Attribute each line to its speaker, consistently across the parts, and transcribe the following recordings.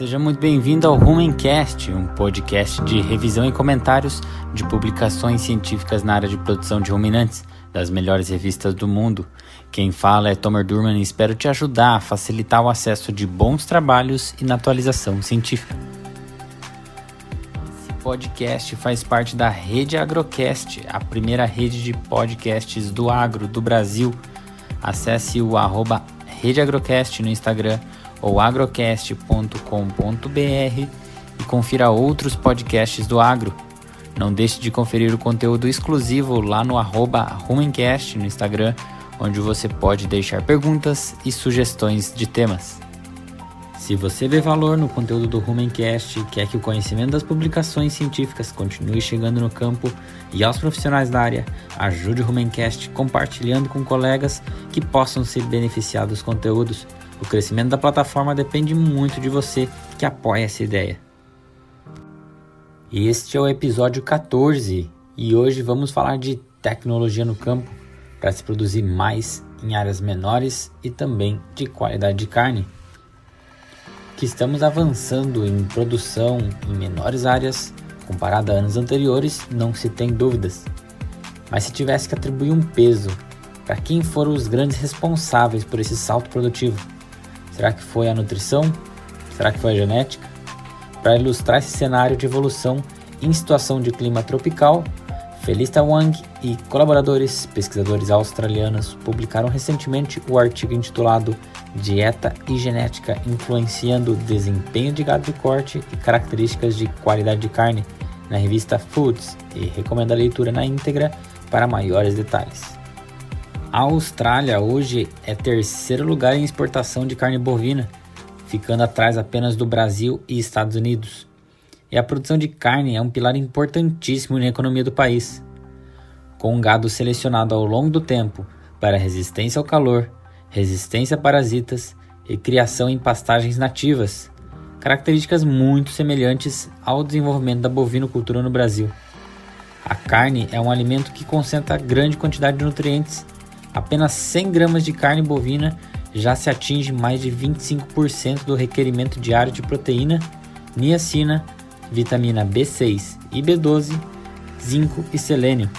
Speaker 1: Seja muito bem-vindo ao Rumencast, um podcast de revisão e comentários de publicações científicas na área de produção de ruminantes das melhores revistas do mundo. Quem fala é Tomer Durman e espero te ajudar a facilitar o acesso de bons trabalhos e na atualização científica. Esse podcast faz parte da Rede Agrocast, a primeira rede de podcasts do agro do Brasil. Acesse o arroba Rede Agrocast no Instagram ou agrocast.com.br e confira outros podcasts do agro. Não deixe de conferir o conteúdo exclusivo lá no arroba Rumencast no Instagram, onde você pode deixar perguntas e sugestões de temas. Se você vê valor no conteúdo do Rumencast e quer que o conhecimento das publicações científicas continue chegando no campo e aos profissionais da área, ajude o Rumencast compartilhando com colegas que possam se beneficiar dos conteúdos. O crescimento da plataforma depende muito de você que apoia essa ideia. Este é o episódio 14 e hoje vamos falar de tecnologia no campo para se produzir mais em áreas menores e também de qualidade de carne. Que estamos avançando em produção em menores áreas comparado a anos anteriores, não se tem dúvidas. Mas se tivesse que atribuir um peso para quem foram os grandes responsáveis por esse salto produtivo, Será que foi a nutrição? Será que foi a genética? Para ilustrar esse cenário de evolução em situação de clima tropical, Felista Wang e colaboradores pesquisadores australianos publicaram recentemente o artigo intitulado Dieta e Genética influenciando desempenho de gado de corte e características de qualidade de carne na revista Foods e recomenda a leitura na íntegra para maiores detalhes. A Austrália hoje é terceiro lugar em exportação de carne bovina, ficando atrás apenas do Brasil e Estados Unidos. E a produção de carne é um pilar importantíssimo na economia do país. Com um gado selecionado ao longo do tempo para resistência ao calor, resistência a parasitas e criação em pastagens nativas, características muito semelhantes ao desenvolvimento da bovinocultura no Brasil. A carne é um alimento que concentra grande quantidade de nutrientes apenas 100 gramas de carne bovina já se atinge mais de 25% do requerimento diário de proteína, niacina, vitamina B6 e B12, zinco e selênio,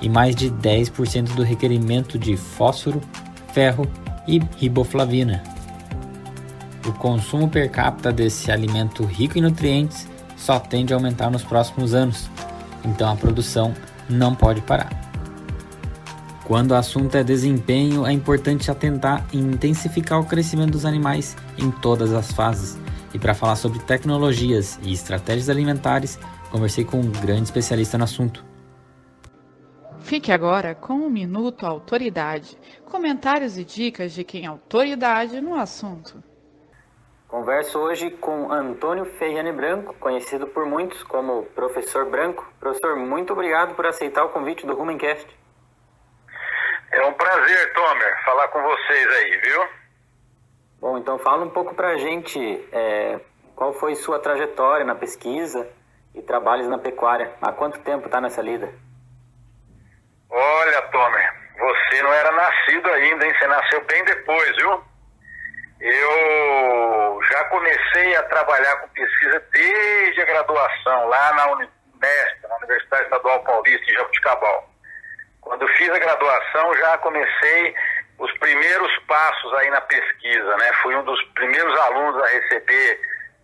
Speaker 1: e mais de 10% do requerimento de fósforo, ferro e riboflavina. O consumo per capita desse alimento rico em nutrientes só tende a aumentar nos próximos anos, então a produção não pode parar. Quando o assunto é desempenho, é importante atentar em intensificar o crescimento dos animais em todas as fases. E para falar sobre tecnologias e estratégias alimentares, conversei com um grande especialista no assunto.
Speaker 2: Fique agora com um minuto autoridade. Comentários e dicas de quem é autoridade no assunto.
Speaker 1: Converso hoje com Antônio Ferriane Branco, conhecido por muitos como Professor Branco. Professor, muito obrigado por aceitar o convite do Rumencast.
Speaker 3: É um prazer, Tomer, falar com vocês aí, viu?
Speaker 1: Bom, então fala um pouco pra gente é, qual foi sua trajetória na pesquisa e trabalhos na pecuária. Há quanto tempo está nessa lida?
Speaker 3: Olha, Tomer, você não era nascido ainda, hein? Você nasceu bem depois, viu? Eu já comecei a trabalhar com pesquisa desde a graduação, lá na Unesp, na Universidade Estadual Paulista, em Jabuticabal. Quando fiz a graduação, já comecei os primeiros passos aí na pesquisa, né? Fui um dos primeiros alunos a receber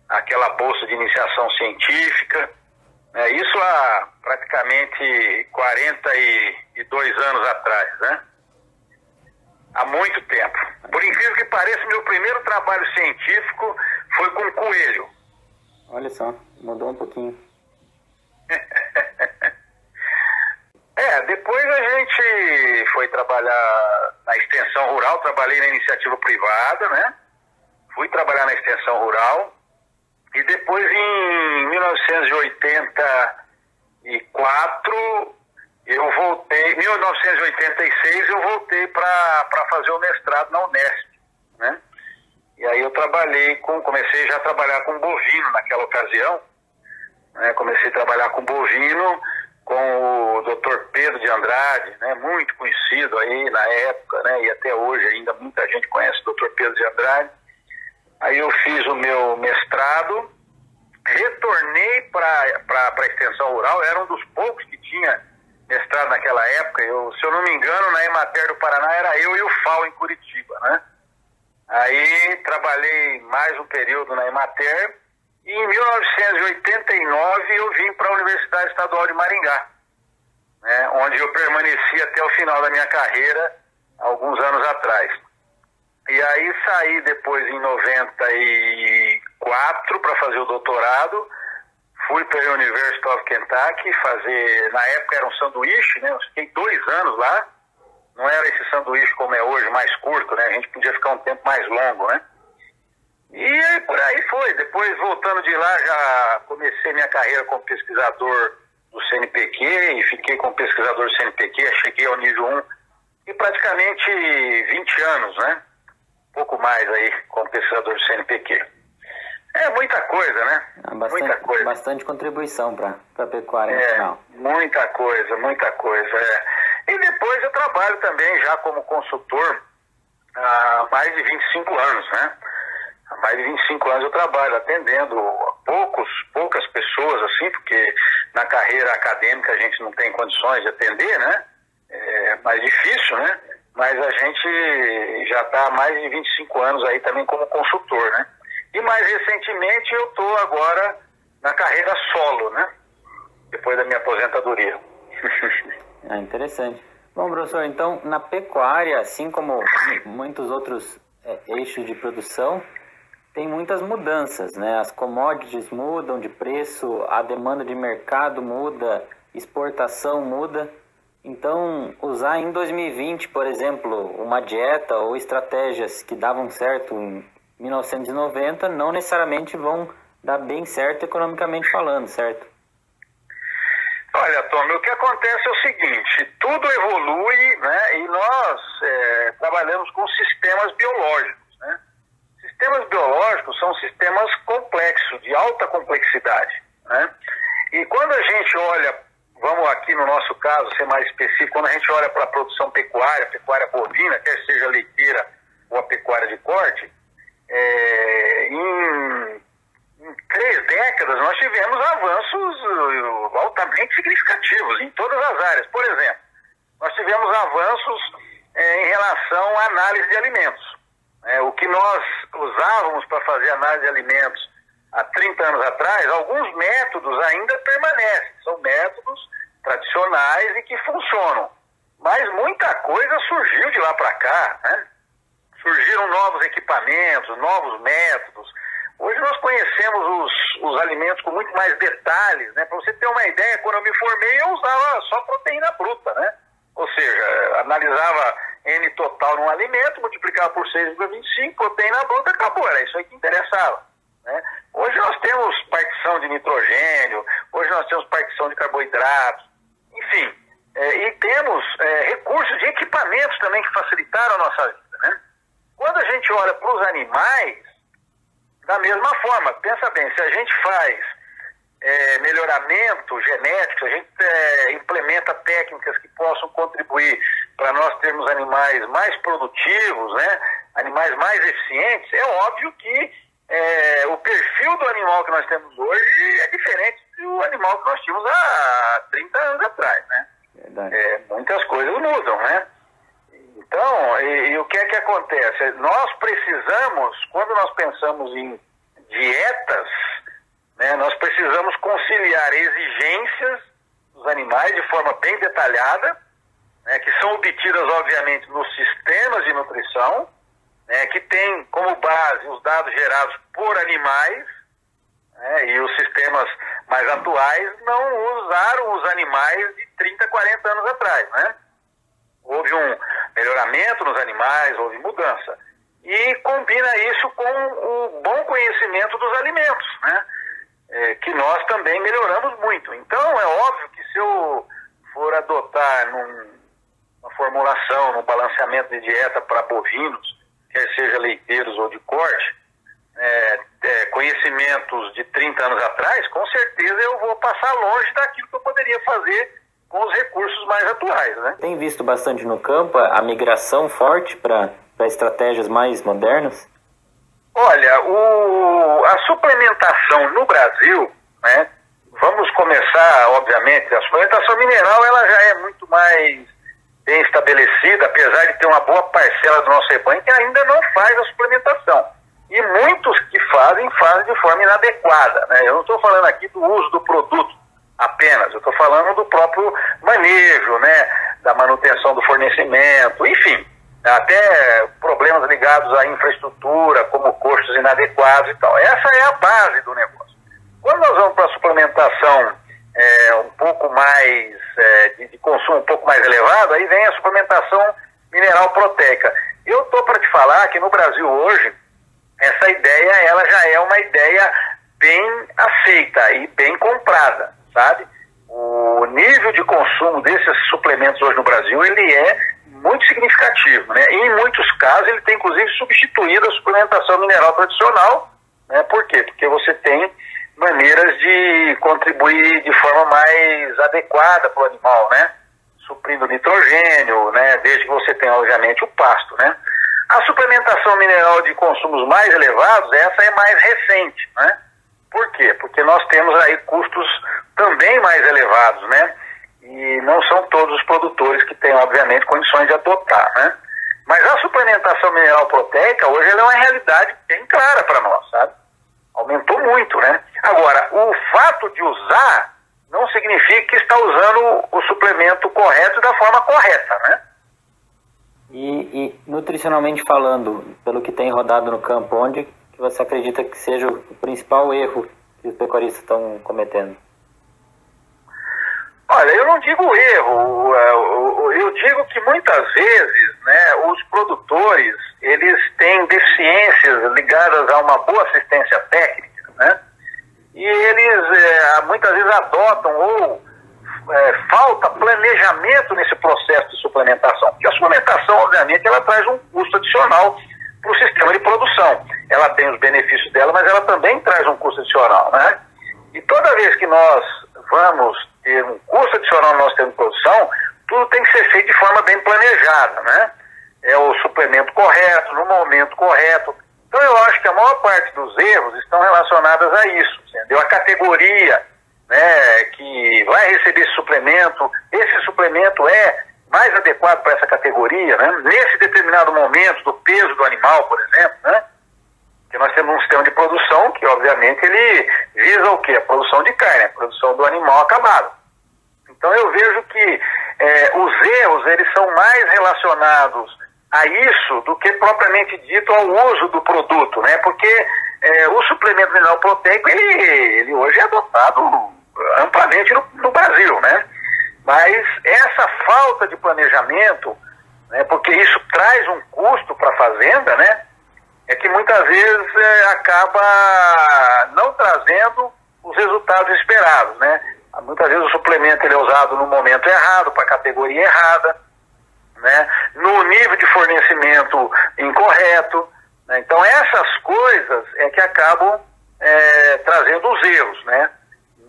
Speaker 3: aquela bolsa de iniciação científica. Né? Isso há praticamente 42 anos atrás, né? Há muito tempo. Por incrível que pareça, meu primeiro trabalho científico foi com coelho.
Speaker 1: Olha só, mudou um pouquinho.
Speaker 3: É, depois a gente foi trabalhar na extensão rural, trabalhei na iniciativa privada, né? Fui trabalhar na extensão rural e depois em 1984 eu voltei, 1986 eu voltei para fazer o mestrado na Unesp, né? E aí eu trabalhei com, comecei já a trabalhar com bovino naquela ocasião, né? Comecei a trabalhar com bovino com o Dr. Pedro de Andrade, né, muito conhecido aí na época, né, e até hoje ainda muita gente conhece o Dr. Pedro de Andrade. Aí eu fiz o meu mestrado, retornei para a extensão rural, era um dos poucos que tinha mestrado naquela época. Eu, se eu não me engano, na Emater do Paraná era eu e o FAO em Curitiba, né? Aí trabalhei mais um período na Emater e em 1989 eu vim para a Universidade Estadual de Maringá, né, onde eu permaneci até o final da minha carreira, alguns anos atrás. E aí saí depois em 94 para fazer o doutorado, fui para a University of Kentucky fazer, na época era um sanduíche, né? Eu fiquei dois anos lá, não era esse sanduíche como é hoje, mais curto, né? A gente podia ficar um tempo mais longo, né? E por aí foi. Depois, voltando de lá, já comecei minha carreira como pesquisador do CNPq e fiquei como pesquisador do CNPq, cheguei ao nível 1 e praticamente 20 anos, né? pouco mais aí como pesquisador do CNPq. É muita coisa, né?
Speaker 1: É bastante, muita coisa. Bastante contribuição para a pecuária
Speaker 3: é, nacional. Muita coisa, muita coisa. É. E depois eu trabalho também já como consultor há mais de 25 anos, né? Há mais de 25 anos eu trabalho atendendo poucos, poucas pessoas, assim, porque na carreira acadêmica a gente não tem condições de atender, né? É mais difícil, né? Mas a gente já está há mais de 25 anos aí também como consultor, né? E mais recentemente eu estou agora na carreira solo, né? Depois da minha aposentadoria.
Speaker 1: ah, interessante. Bom, professor, então na pecuária, assim como muitos outros é, eixos de produção, tem muitas mudanças, né? As commodities mudam de preço, a demanda de mercado muda, exportação muda. Então, usar em 2020, por exemplo, uma dieta ou estratégias que davam certo em 1990 não necessariamente vão dar bem certo economicamente falando, certo?
Speaker 3: Olha, Tom, o que acontece é o seguinte: tudo evolui, né? E nós é, trabalhamos com sistemas biológicos. Sistemas biológicos são sistemas complexos, de alta complexidade. Né? E quando a gente olha, vamos aqui no nosso caso ser mais específico, quando a gente olha para a produção pecuária, pecuária bovina, quer seja leiteira ou a pecuária de corte, é, em, em três décadas nós tivemos avanços uh, altamente significativos em todas as áreas. Por exemplo, nós tivemos avanços é, em relação à análise de alimentos. É, o que nós usávamos para fazer análise de alimentos há 30 anos atrás, alguns métodos ainda permanecem, são métodos tradicionais e que funcionam. Mas muita coisa surgiu de lá para cá, né? Surgiram novos equipamentos, novos métodos. Hoje nós conhecemos os, os alimentos com muito mais detalhes, né? Para você ter uma ideia, quando eu me formei, eu usava só proteína bruta, né? Ou seja, analisava N total num alimento, multiplicava por 6,25, proteína bruta, acabou, era isso aí que interessava. Né? Hoje nós temos partição de nitrogênio, hoje nós temos partição de carboidratos, enfim, é, e temos é, recursos de equipamentos também que facilitaram a nossa vida. Né? Quando a gente olha para os animais, da mesma forma, pensa bem, se a gente faz é, melhoramento genético, a gente é, implementa técnicas que possam contribuir para nós termos animais mais produtivos, né, animais mais eficientes, é óbvio que é, o perfil do animal que nós temos hoje é diferente do animal que nós tínhamos há 30 anos atrás, né? É, muitas coisas mudam, né? Então, e, e o que é que acontece? Nós precisamos, quando nós pensamos em dietas, né, nós precisamos conciliar exigências dos animais de forma bem detalhada, né, que são obtidas, obviamente, nos sistemas de nutrição, né, que tem como base os dados gerados por animais, né, e os sistemas mais atuais não usaram os animais de 30, 40 anos atrás. Né? Houve um melhoramento nos animais, houve mudança. E combina isso com o bom conhecimento dos alimentos. Né? É, que nós também melhoramos muito. Então, é óbvio que se eu for adotar num, uma formulação, num balanceamento de dieta para bovinos, quer seja leiteiros ou de corte, é, é, conhecimentos de 30 anos atrás, com certeza eu vou passar longe daquilo que eu poderia fazer com os recursos mais atuais. Né?
Speaker 1: Tem visto bastante no campo a migração forte para estratégias mais modernas?
Speaker 3: Olha, o, a suplementação no Brasil, né, vamos começar, obviamente, a suplementação mineral ela já é muito mais bem estabelecida, apesar de ter uma boa parcela do nosso rebanho que ainda não faz a suplementação. E muitos que fazem, fazem de forma inadequada. Né? Eu não estou falando aqui do uso do produto apenas, eu estou falando do próprio manejo, né? da manutenção do fornecimento, enfim até problemas ligados à infraestrutura, como custos inadequados e tal. Essa é a base do negócio. Quando nós vamos para a suplementação é, um pouco mais, é, de, de, consumo um pouco mais elevado, aí vem a suplementação mineral proteica. Eu estou para te falar que no Brasil hoje, essa ideia ela já é uma ideia bem aceita e bem comprada, sabe? O nível de consumo desses suplementos hoje no Brasil, ele é muito significativo, né? Em muitos casos ele tem inclusive substituído a suplementação mineral tradicional, né? Por quê? Porque você tem maneiras de contribuir de forma mais adequada para o animal, né? Suprindo nitrogênio, né? Desde que você tenha, obviamente, o pasto, né? A suplementação mineral de consumos mais elevados, essa é mais recente, né? Por quê? Porque nós temos aí custos também mais elevados, né? E não são todos os produtores que têm, obviamente, condições de adotar, né? Mas a suplementação mineral proteica, hoje, é uma realidade bem clara para nós, sabe? Aumentou muito, né? Agora, o fato de usar não significa que está usando o suplemento correto da forma correta, né?
Speaker 1: E, e nutricionalmente falando, pelo que tem rodado no campo, onde que você acredita que seja o principal erro que os pecuaristas estão cometendo?
Speaker 3: Olha, eu não digo erro, é, eu digo que muitas vezes né, os produtores eles têm deficiências ligadas a uma boa assistência técnica, né? E eles é, muitas vezes adotam ou é, falta planejamento nesse processo de suplementação. Porque a suplementação, obviamente, ela traz um custo adicional para o sistema de produção. Ela tem os benefícios dela, mas ela também traz um custo adicional, né? E toda vez que nós vamos ter um custo adicional no nosso tempo de produção, tudo tem que ser feito de forma bem planejada, né? É o suplemento correto, no momento correto. Então eu acho que a maior parte dos erros estão relacionadas a isso, entendeu? A categoria né, que vai receber esse suplemento, esse suplemento é mais adequado para essa categoria, né? Nesse determinado momento do peso do animal, por exemplo, né? Que nós temos um sistema de produção que, obviamente, ele visa o quê? A produção de carne, a produção do animal acabado. Então eu vejo que é, os erros eles são mais relacionados a isso do que propriamente dito ao uso do produto, né? Porque é, o suplemento mineral proteico ele, ele hoje é adotado amplamente no, no Brasil, né? Mas essa falta de planejamento, né, porque isso traz um custo para a fazenda, né? É que muitas vezes é, acaba não trazendo os resultados esperados, né? Muitas vezes o suplemento ele é usado no momento errado, para a categoria errada, né? no nível de fornecimento incorreto. Né? Então essas coisas é que acabam é, trazendo os erros, né?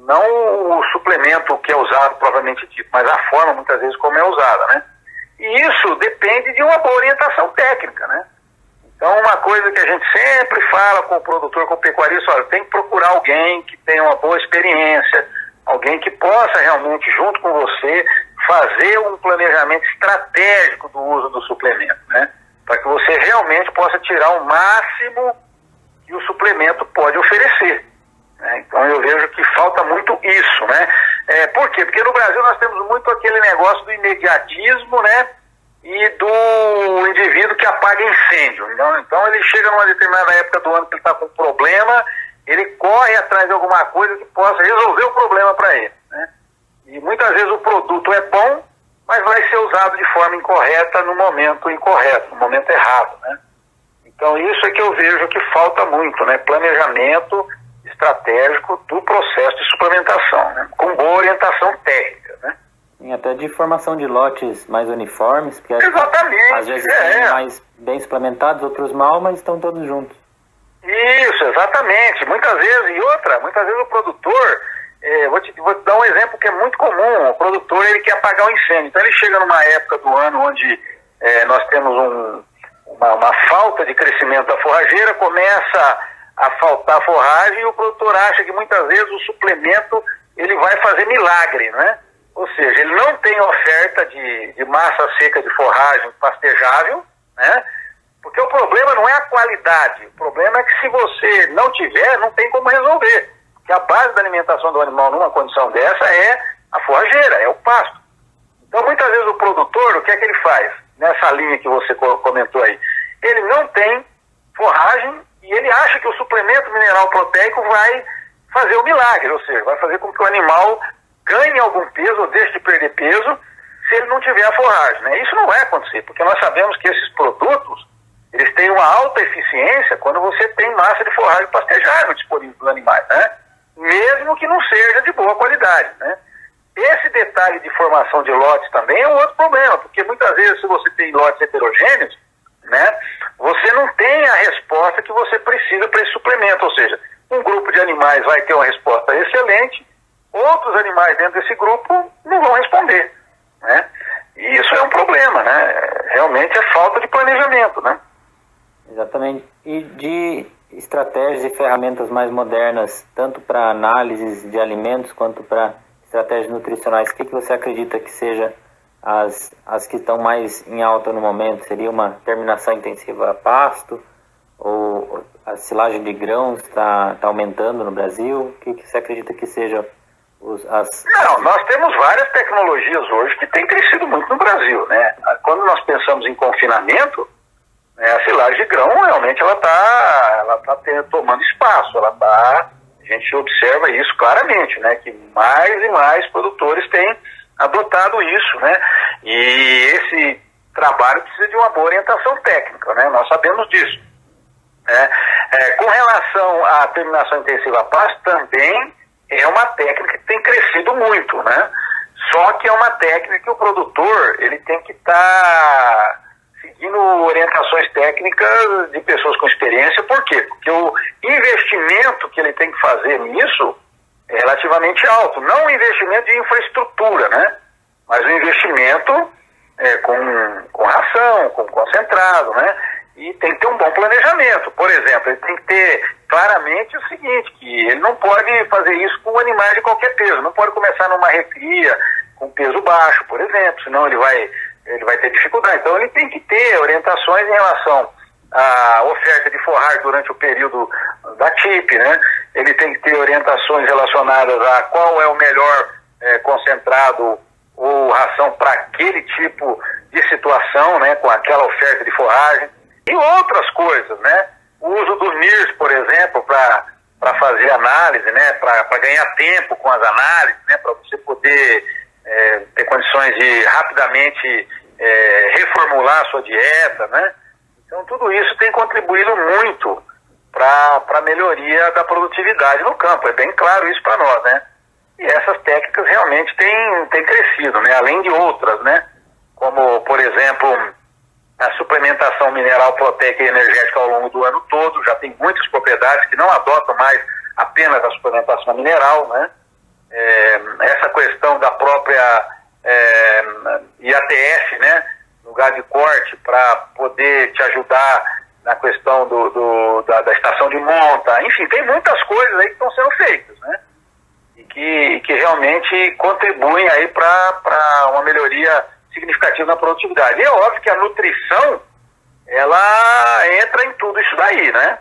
Speaker 3: Não o suplemento que é usado provavelmente dito, mas a forma muitas vezes como é usada, né? E isso depende de uma boa orientação técnica, né? Então uma coisa que a gente sempre fala com o produtor, com o pecuarista, olha, tem que procurar alguém que tenha uma boa experiência, alguém que possa realmente, junto com você, fazer um planejamento estratégico do uso do suplemento, né? Para que você realmente possa tirar o máximo que o suplemento pode oferecer. Né? Então eu vejo que falta muito isso, né? É, por quê? Porque no Brasil nós temos muito aquele negócio do imediatismo, né? E do indivíduo que apaga incêndio. Então, então ele chega numa determinada época do ano que ele está com um problema ele corre atrás de alguma coisa que possa resolver o problema para ele. Né? E muitas vezes o produto é bom, mas vai ser usado de forma incorreta no momento incorreto, no momento errado. Né? Então isso é que eu vejo que falta muito, né? planejamento estratégico do processo de suplementação, né? com boa orientação técnica. Né?
Speaker 1: E até de formação de lotes mais uniformes, porque
Speaker 3: Exatamente,
Speaker 1: às vezes é. mais bem suplementados, outros mal, mas estão todos juntos.
Speaker 3: Isso, exatamente. Muitas vezes, e outra, muitas vezes o produtor, é, vou, te, vou te dar um exemplo que é muito comum, o produtor ele quer apagar o incêndio. Então ele chega numa época do ano onde é, nós temos um, uma, uma falta de crescimento da forrageira, começa a faltar forragem e o produtor acha que muitas vezes o suplemento ele vai fazer milagre, né? Ou seja, ele não tem oferta de, de massa seca de forragem pastejável, né? Porque o problema não é a qualidade, o problema é que se você não tiver, não tem como resolver. Porque a base da alimentação do animal numa condição dessa é a forrageira, é o pasto. Então, muitas vezes o produtor, o que é que ele faz? Nessa linha que você comentou aí, ele não tem forragem e ele acha que o suplemento mineral proteico vai fazer o milagre, ou seja, vai fazer com que o animal ganhe algum peso ou deixe de perder peso se ele não tiver a forragem. Né? Isso não vai acontecer, porque nós sabemos que esses produtos eles têm uma alta eficiência quando você tem massa de forragem pastejável disponível para os animais, né? mesmo que não seja de boa qualidade. Né? Esse detalhe de formação de lotes também é um outro problema, porque muitas vezes se você tem lotes heterogêneos, né, você não tem a resposta que você precisa para esse suplemento, ou seja, um grupo de animais vai ter uma resposta excelente, outros animais dentro desse grupo não vão responder, né? E isso é um problema, né? Realmente é falta de planejamento, né?
Speaker 1: Exatamente. E de estratégias e ferramentas mais modernas, tanto para análises de alimentos quanto para estratégias nutricionais, o que, que você acredita que seja as, as que estão mais em alta no momento? Seria uma terminação intensiva a pasto? Ou a silagem de grãos está tá aumentando no Brasil? O que, que você acredita que seja os, as...
Speaker 3: Não, nós temos várias tecnologias hoje que têm crescido muito no Brasil. Né? Quando nós pensamos em confinamento, né, a silagem de grão realmente ela está ela tá tomando espaço, ela está a gente observa isso claramente, né? Que mais e mais produtores têm adotado isso, né? E esse trabalho precisa de uma boa orientação técnica, né? Nós sabemos disso. Né? É, com relação à terminação intensiva pasto, também é uma técnica que tem crescido muito, né? Só que é uma técnica que o produtor ele tem que estar tá seguindo orientações técnicas de pessoas com experiência. Por quê? Porque o investimento que ele tem que fazer nisso relativamente alto. Não investimento de infraestrutura, né? Mas o investimento é, com, com ração, com concentrado, né? E tem que ter um bom planejamento. Por exemplo, ele tem que ter claramente o seguinte, que ele não pode fazer isso com animais de qualquer peso. Não pode começar numa recria com peso baixo, por exemplo, senão ele vai ele vai ter dificuldade. Então ele tem que ter orientações em relação à oferta de forrar durante o período da TIP, né? Ele tem que ter orientações relacionadas a qual é o melhor é, concentrado ou ração para aquele tipo de situação, né? Com aquela oferta de forragem. E outras coisas, né? O uso do NIRS, por exemplo, para fazer análise, né? Para ganhar tempo com as análises, né? Para você poder é, ter condições de rapidamente é, reformular a sua dieta, né? Então tudo isso tem contribuído muito para a melhoria da produtividade no campo, é bem claro isso para nós, né? E essas técnicas realmente têm, têm crescido, né? Além de outras, né? Como, por exemplo, a suplementação mineral proteica e energética ao longo do ano todo, já tem muitas propriedades que não adotam mais apenas a suplementação mineral, né? É, essa questão da própria é, IATF, né, lugar de corte, para poder te ajudar na questão do, do da, da, estação de monta. Enfim, tem muitas coisas aí que estão sendo feitas, né? E que, que realmente contribuem aí para uma melhoria significativa na produtividade. E é óbvio que a nutrição, ela entra em tudo isso daí, né?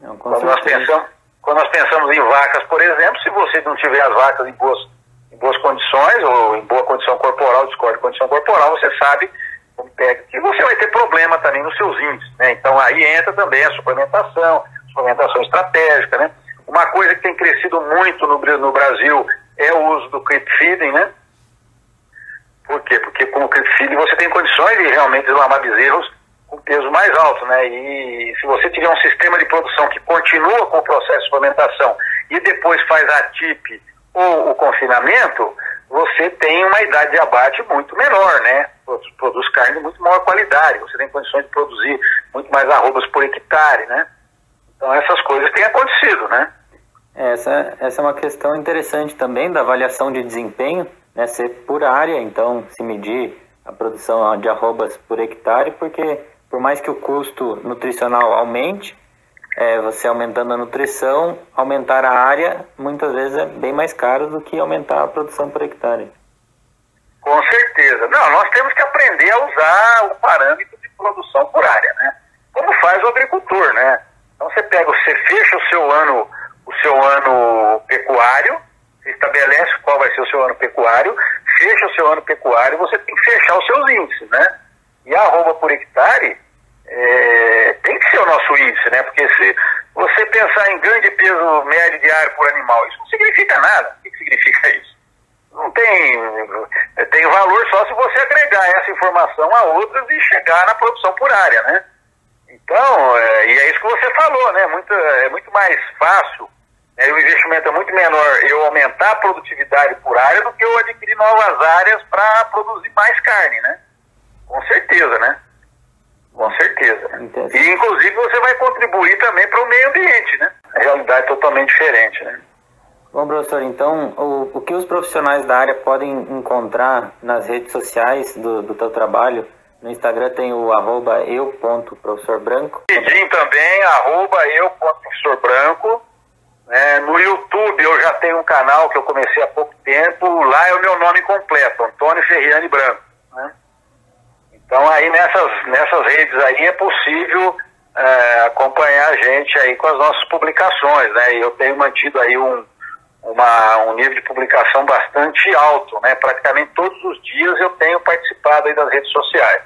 Speaker 3: Não, quando, nós pensamos, quando nós pensamos em vacas, por exemplo, se você não tiver as vacas em boas em boas condições ou em boa condição corporal, discorde de condição corporal, você sabe como pega. E você vai ter problema também nos seus índices, né? Então aí entra também a suplementação, suplementação estratégica, né? Uma coisa que tem crescido muito no, no Brasil é o uso do creep feeding, né? Por quê? Porque com o creep feeding você tem condições de realmente desmamar bezerros com peso mais alto, né? E se você tiver um sistema de produção que continua com o processo de suplementação e depois faz a TIP ou o confinamento, você tem uma idade de abate muito menor, né? Produz carne de muito maior qualidade, você tem condições de produzir muito mais arrobas por hectare, né? Então essas coisas têm acontecido, né?
Speaker 1: Essa, essa é uma questão interessante também da avaliação de desempenho, né? Ser por área, então se medir a produção de arrobas por hectare, porque por mais que o custo nutricional aumente, é, você aumentando a nutrição, aumentar a área, muitas vezes é bem mais caro do que aumentar a produção por hectare.
Speaker 3: Com certeza. Não, nós temos que aprender a usar o parâmetro de produção por área, né? Como faz o agricultor, né? Então você pega, você fecha o seu ano, o seu ano pecuário, estabelece qual vai ser o seu ano pecuário, fecha o seu ano pecuário, você tem que fechar os seus índices, né? E a arroba por hectare é, tem que ser o nosso índice, né? Porque se você pensar em ganho de peso médio diário por animal, isso não significa nada. O que significa isso? Não tem, tem valor só se você agregar essa informação a outras e chegar na produção por área, né? Então, é, e é isso que você falou, né? Muito, é muito mais fácil, né? o investimento é muito menor eu aumentar a produtividade por área do que eu adquirir novas áreas para produzir mais carne, né? Com certeza, né? Com certeza. Entendi. E inclusive você vai contribuir também para o meio ambiente, né? A realidade é totalmente diferente, né?
Speaker 1: Bom, professor, então o, o que os profissionais da área podem encontrar nas redes sociais do, do teu trabalho? No Instagram tem o arroba eu.professorbranco.
Speaker 3: LinkedIn também, arroba eu.professorbranco. É, no YouTube eu já tenho um canal que eu comecei há pouco tempo. Lá é o meu nome completo, Antônio Ferriani Branco. Né? Então aí nessas, nessas redes aí é possível é, acompanhar a gente aí com as nossas publicações, né? E eu tenho mantido aí um, uma, um nível de publicação bastante alto, né? Praticamente todos os dias eu tenho participado aí das redes sociais.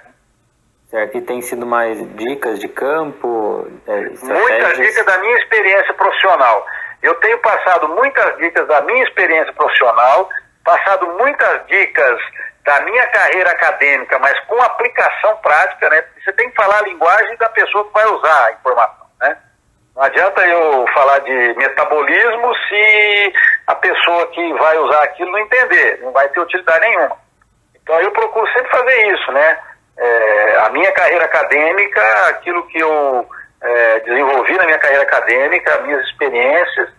Speaker 1: Certo, e tem sido mais dicas de campo?
Speaker 3: É, muitas dicas da minha experiência profissional. Eu tenho passado muitas dicas da minha experiência profissional, passado muitas dicas da minha carreira acadêmica, mas com aplicação prática, né? Você tem que falar a linguagem da pessoa que vai usar a informação, né? Não adianta eu falar de metabolismo se a pessoa que vai usar aquilo não entender, não vai ter utilidade nenhuma. Então eu procuro sempre fazer isso, né? É, a minha carreira acadêmica, aquilo que eu é, desenvolvi na minha carreira acadêmica, minhas experiências,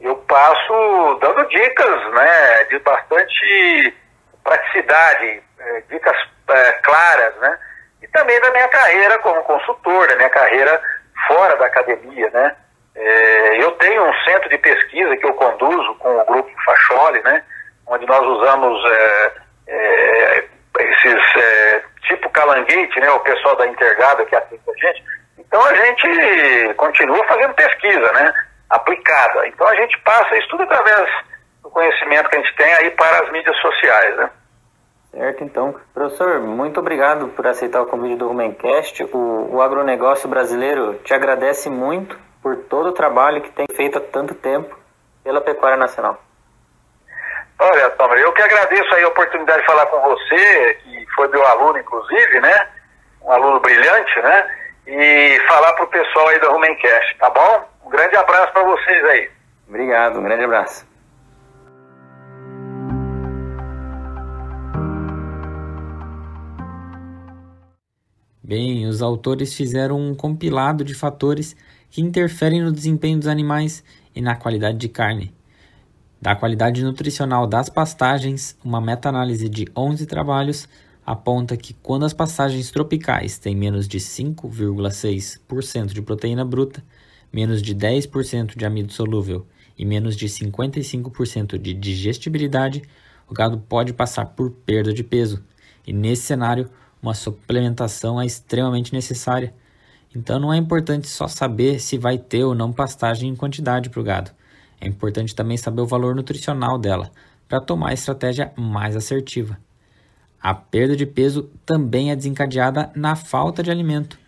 Speaker 3: eu passo dando dicas, né? De bastante praticidade, é, dicas é, claras, né? E também da minha carreira como consultor, da minha carreira fora da academia, né? É, eu tenho um centro de pesquisa que eu conduzo com o grupo Facholi, né? Onde nós usamos é, é, esses é, tipo calanguete, né? O pessoal da Intergada que atende a gente. Então a gente continua fazendo pesquisa, né? Aplicada. Então a gente passa isso tudo através conhecimento que a gente tem aí para as mídias sociais, né?
Speaker 1: Certo, então. Professor, muito obrigado por aceitar o convite do Rumencast. O, o agronegócio brasileiro te agradece muito por todo o trabalho que tem feito há tanto tempo pela pecuária nacional.
Speaker 3: Olha, Tomer, eu que agradeço aí a oportunidade de falar com você, que foi meu aluno, inclusive, né? Um aluno brilhante, né? E falar para o pessoal aí da Rumencast, tá bom? Um grande abraço para vocês aí.
Speaker 1: Obrigado, um grande abraço. Bem, os autores fizeram um compilado de fatores que interferem no desempenho dos animais e na qualidade de carne. Da qualidade nutricional das pastagens, uma meta-análise de 11 trabalhos aponta que quando as pastagens tropicais têm menos de 5,6% de proteína bruta, menos de 10% de amido solúvel e menos de 55% de digestibilidade, o gado pode passar por perda de peso. E nesse cenário, uma suplementação é extremamente necessária. Então não é importante só saber se vai ter ou não pastagem em quantidade para o gado. É importante também saber o valor nutricional dela, para tomar a estratégia mais assertiva. A perda de peso também é desencadeada na falta de alimento.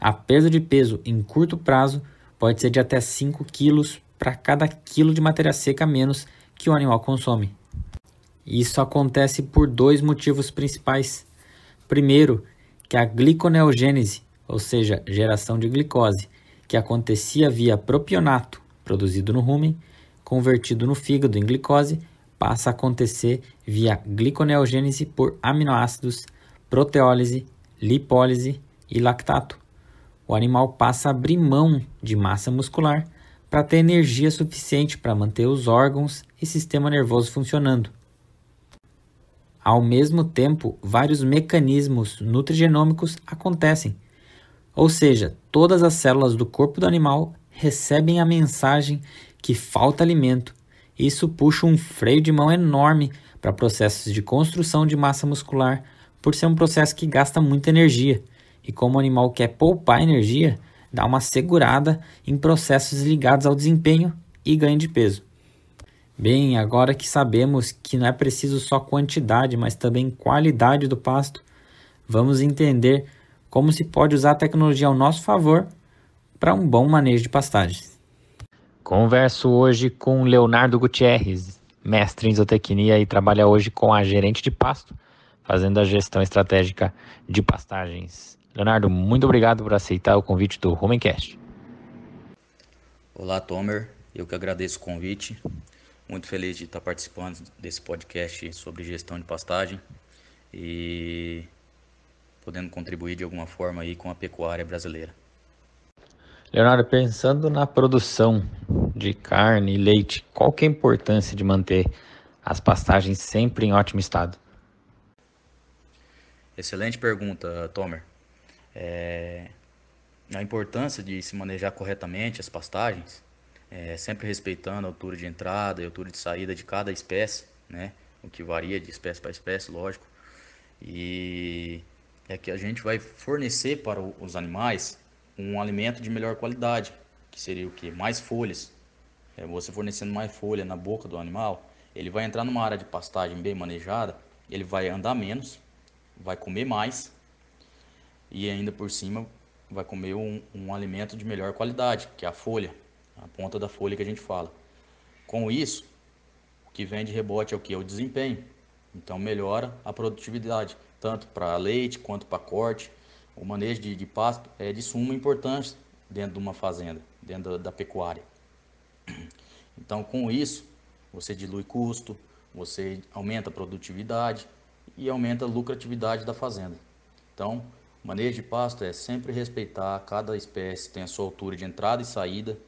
Speaker 1: A perda de peso em curto prazo pode ser de até 5 quilos para cada quilo de matéria seca menos que o animal consome. Isso acontece por dois motivos principais. Primeiro, que a gliconeogênese, ou seja, geração de glicose, que acontecia via propionato, produzido no rumen, convertido no fígado em glicose, passa a acontecer via gliconeogênese por aminoácidos, proteólise, lipólise e lactato. O animal passa a abrir mão de massa muscular para ter energia suficiente para manter os órgãos e sistema nervoso funcionando. Ao mesmo tempo, vários mecanismos nutrigenômicos acontecem. Ou seja, todas as células do corpo do animal recebem a mensagem que falta alimento. Isso puxa um freio de mão enorme para processos de construção de massa muscular, por ser um processo que gasta muita energia. E como o animal quer poupar energia, dá uma segurada em processos ligados ao desempenho e ganho de peso. Bem, agora que sabemos que não é preciso só quantidade, mas também qualidade do pasto, vamos entender como se pode usar a tecnologia ao nosso favor para um bom manejo de pastagens. Converso hoje com Leonardo Gutierrez, mestre em zootecnia e trabalha hoje com a gerente de pasto, fazendo a gestão estratégica de pastagens. Leonardo, muito obrigado por aceitar o convite do Rumencast.
Speaker 4: Olá, Tomer. Eu que agradeço o convite. Muito feliz de estar participando desse podcast sobre gestão de pastagem e podendo contribuir de alguma forma aí com a pecuária brasileira.
Speaker 1: Leonardo, pensando na produção de carne e leite, qual que é a importância de manter as pastagens sempre em ótimo estado?
Speaker 4: Excelente pergunta, Tomer. É... A importância de se manejar corretamente as pastagens é, sempre respeitando a altura de entrada e altura de saída de cada espécie, né? O que varia de espécie para espécie, lógico. E é que a gente vai fornecer para os animais um alimento de melhor qualidade, que seria o que? Mais folhas. É, você fornecendo mais folha na boca do animal, ele vai entrar numa área de pastagem bem manejada, ele vai andar menos, vai comer mais e ainda por cima vai comer um, um alimento de melhor qualidade, que é a folha a ponta da folha que a gente fala. Com isso, o que vem de rebote é o que? É o desempenho. Então melhora a produtividade, tanto para leite quanto para corte. O manejo de, de, pasto é de suma importância dentro de uma fazenda, dentro da, da pecuária. Então com isso, você dilui custo, você aumenta a produtividade e aumenta a lucratividade da fazenda. Então, manejo de pasto é sempre respeitar, cada espécie tem a sua altura de entrada e saída,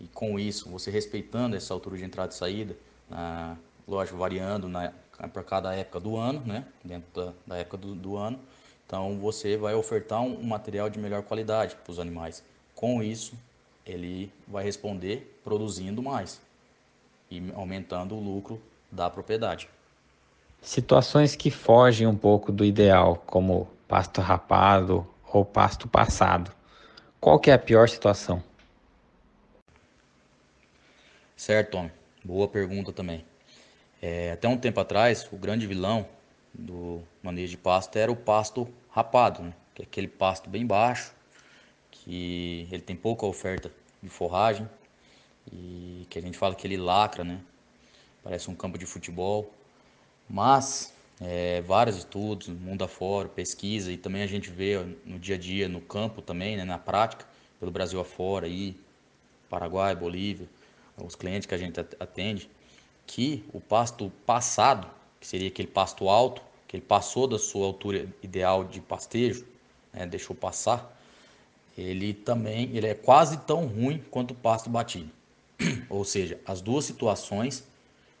Speaker 4: e com isso, você respeitando essa altura de entrada e saída, ah, lógico, variando para cada época do ano, né? dentro da, da época do, do, ano, então você vai ofertar um, um material de melhor qualidade para os animais. Com isso, ele vai responder produzindo mais e aumentando o lucro da propriedade.
Speaker 1: Situações que fogem um pouco do ideal, como pasto rapado ou pasto passado. Qual que é a pior situação?
Speaker 4: Certo, Tom. Boa pergunta também. É, até um tempo atrás, o grande vilão do manejo de pasto era o pasto rapado, né? que é aquele pasto bem baixo, que ele tem pouca oferta de forragem e que a gente fala que ele lacra, né? Parece um campo de futebol. Mas é, vários estudos, mundo afora, pesquisa e também a gente vê no dia a dia, no campo também, né? na prática, pelo Brasil afora, aí, Paraguai, Bolívia, os clientes que a gente atende, que o pasto passado, que seria aquele pasto alto, que ele passou da sua altura ideal de pastejo, né, deixou passar, ele também ele é quase tão ruim quanto o pasto batido. Ou seja, as duas situações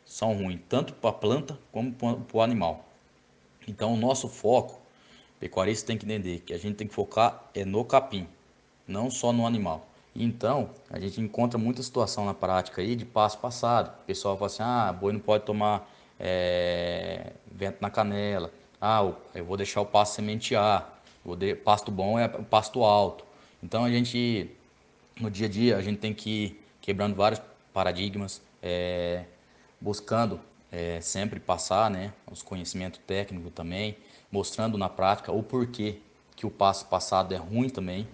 Speaker 4: são ruins, tanto para a planta como para o animal. Então, o nosso foco, pecuarista tem que entender que a gente tem que focar é no capim, não só no animal. Então, a gente encontra muita situação na prática aí de passo passado. O pessoal fala assim, ah, boi não pode tomar é, vento na canela. Ah, eu vou deixar o pasto sementear. O pasto bom é o pasto alto. Então, a gente, no dia a dia, a gente tem que ir quebrando vários paradigmas, é, buscando é, sempre passar né, os conhecimentos técnicos também, mostrando na prática o porquê que o passo passado é ruim também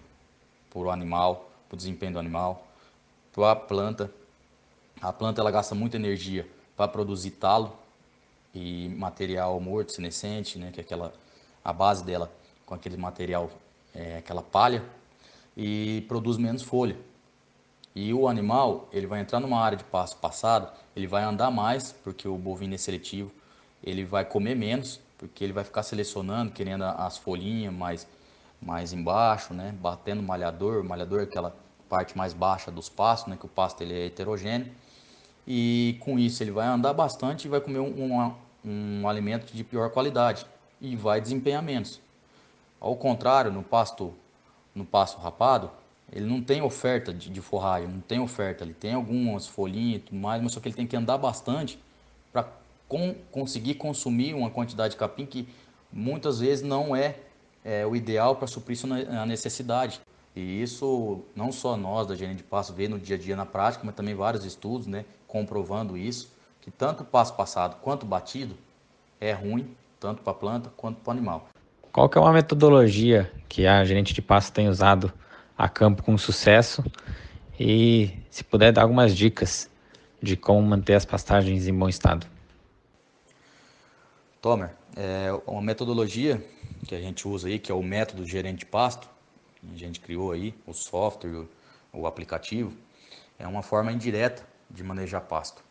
Speaker 4: para o animal, para o desempenho do animal, para a planta. A planta ela gasta muita energia para produzir talo e material morto, senescente, né, que é aquela a base dela com aquele material, é, aquela palha, e produz menos folha. E o animal, ele vai entrar numa área de pasto passado, ele vai andar mais, porque o bovino é seletivo, ele vai comer menos, porque ele vai ficar selecionando, querendo as folhinhas mais mais embaixo, né? Batendo malhador, malhador é aquela parte mais baixa dos pastos, né? Que o pasto ele é heterogêneo. E com isso ele vai andar bastante e vai comer um, um, um alimento de pior qualidade e vai desempenhar menos. Ao contrário, no pasto no pasto rapado, ele não tem oferta de, de forragem, não tem oferta. Ele tem algumas folhinhas e tudo mais, mas só que ele tem que andar bastante para conseguir consumir uma quantidade de capim que muitas vezes não é, é o ideal para suprir sua necessidade. E isso não só nós da gerente de pasto vê no dia a dia na prática, mas também vários estudos, né, comprovando isso, que tanto o passo passado quanto batido é ruim, tanto para a planta quanto para o animal.
Speaker 1: Qual que é uma metodologia que a gerente de pasto tem usado a campo com sucesso? E se puder dar algumas dicas de como manter as pastagens em bom estado.
Speaker 4: Tomer, é uma metodologia que a gente usa aí, que é o método gerente de pasto, a gente criou aí o software, o aplicativo, é uma forma indireta de manejar pasto.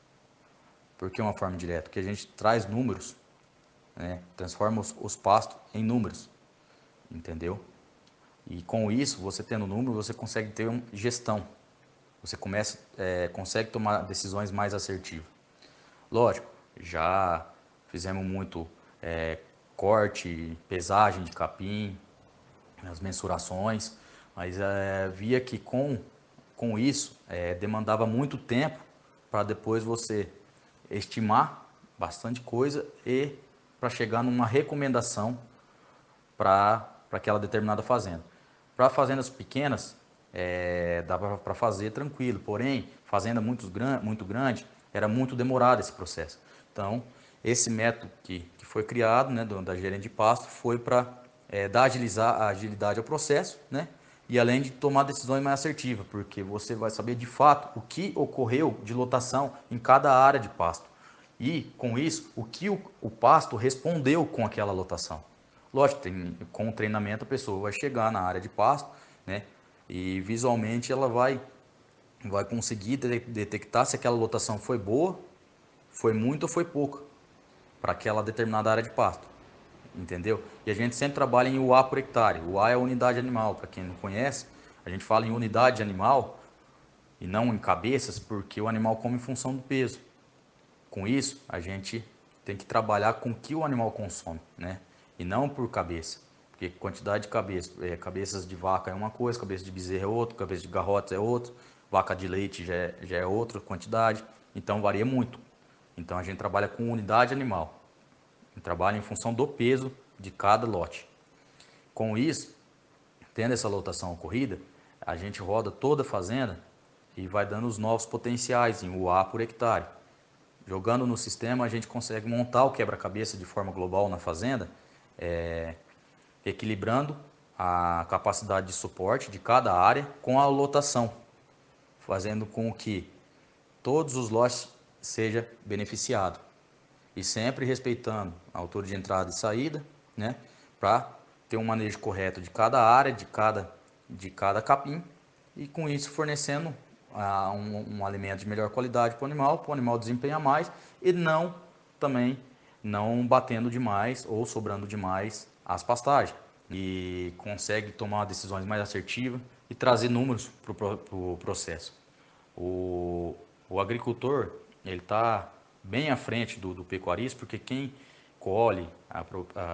Speaker 4: Por que uma forma indireta? Porque a gente traz números, né? transforma os, os pastos em números, entendeu? E com isso, você tendo número, você consegue ter uma gestão. Você começa, é, consegue tomar decisões mais assertivas. Lógico, já fizemos muito é, corte, pesagem de capim, as mensurações, mas é, via que com, com isso é, demandava muito tempo para depois você estimar bastante coisa e para chegar numa recomendação para aquela determinada fazenda. Para fazendas pequenas, é, dá para fazer tranquilo, porém, fazenda muito, muito grande, era muito demorado esse processo. Então, esse método que, que foi criado, né, da gerente de pasto, foi para é, dar agilizar agilidade ao processo, né? E além de tomar decisões mais assertivas, porque você vai saber de fato o que ocorreu de lotação em cada área de pasto. E, com isso, o que o, o pasto respondeu com aquela lotação. Lógico, tem, com o treinamento a pessoa vai chegar na área de pasto, né? E visualmente ela vai, vai conseguir detectar se aquela lotação foi boa, foi muito ou foi pouca para aquela determinada área de pasto entendeu? E a gente sempre trabalha em UA por hectare. UA é a unidade animal, para quem não conhece. A gente fala em unidade animal e não em cabeças, porque o animal come em função do peso. Com isso, a gente tem que trabalhar com o que o animal consome, né? E não por cabeça. Porque quantidade de cabeça, é, cabeças de vaca é uma coisa, cabeça de bezerro é outra, cabeça de garrotes é outra, vaca de leite já é, já é outra quantidade. Então varia muito. Então a gente trabalha com unidade animal trabalha em função do peso de cada lote. Com isso, tendo essa lotação ocorrida, a gente roda toda a fazenda e vai dando os novos potenciais em UA por hectare. Jogando no sistema, a gente consegue montar o quebra-cabeça de forma global na fazenda, é, equilibrando a capacidade de suporte de cada área com a lotação, fazendo com que todos os lotes sejam beneficiados e sempre respeitando a altura de entrada e saída, né, para ter um manejo correto de cada área, de cada, de cada capim e com isso fornecendo uh, um, um, alimento de melhor qualidade para o animal, para o animal desempenhar mais e não também não batendo demais ou sobrando demais as pastagens e consegue tomar decisões mais assertivas e trazer números para o pro processo. O, o agricultor ele está bem à frente do, do pecuarista, porque quem colhe a,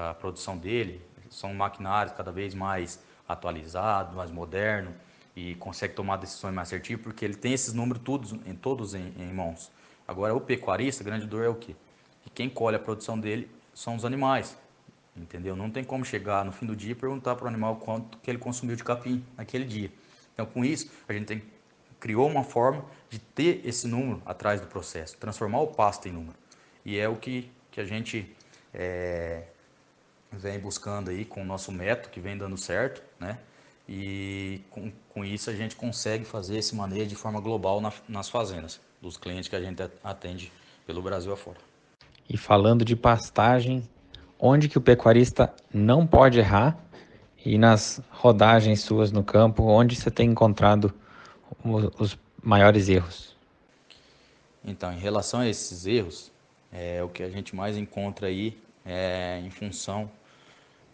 Speaker 4: a produção dele são maquinários cada vez mais atualizados, mais modernos e consegue tomar decisões mais assertivas, porque ele tem esses números todos em, todos em, em mãos. Agora, o pecuarista, grande dor é o quê? Que quem colhe a produção dele são os animais, entendeu? Não tem como chegar no fim do dia e perguntar para o animal quanto que ele consumiu de capim naquele dia. Então, com isso, a gente tem criou uma forma de ter esse número atrás do processo, transformar o pasto em número. E é o que, que a gente é, vem buscando aí com o nosso método, que vem dando certo, né? E com, com isso a gente consegue fazer esse manejo de forma global na, nas fazendas, dos clientes que a gente atende pelo Brasil afora.
Speaker 1: E falando de pastagem, onde que o pecuarista não pode errar e nas rodagens suas no campo, onde você tem encontrado os maiores erros?
Speaker 4: Então, em relação a esses erros, é, o que a gente mais encontra aí é em função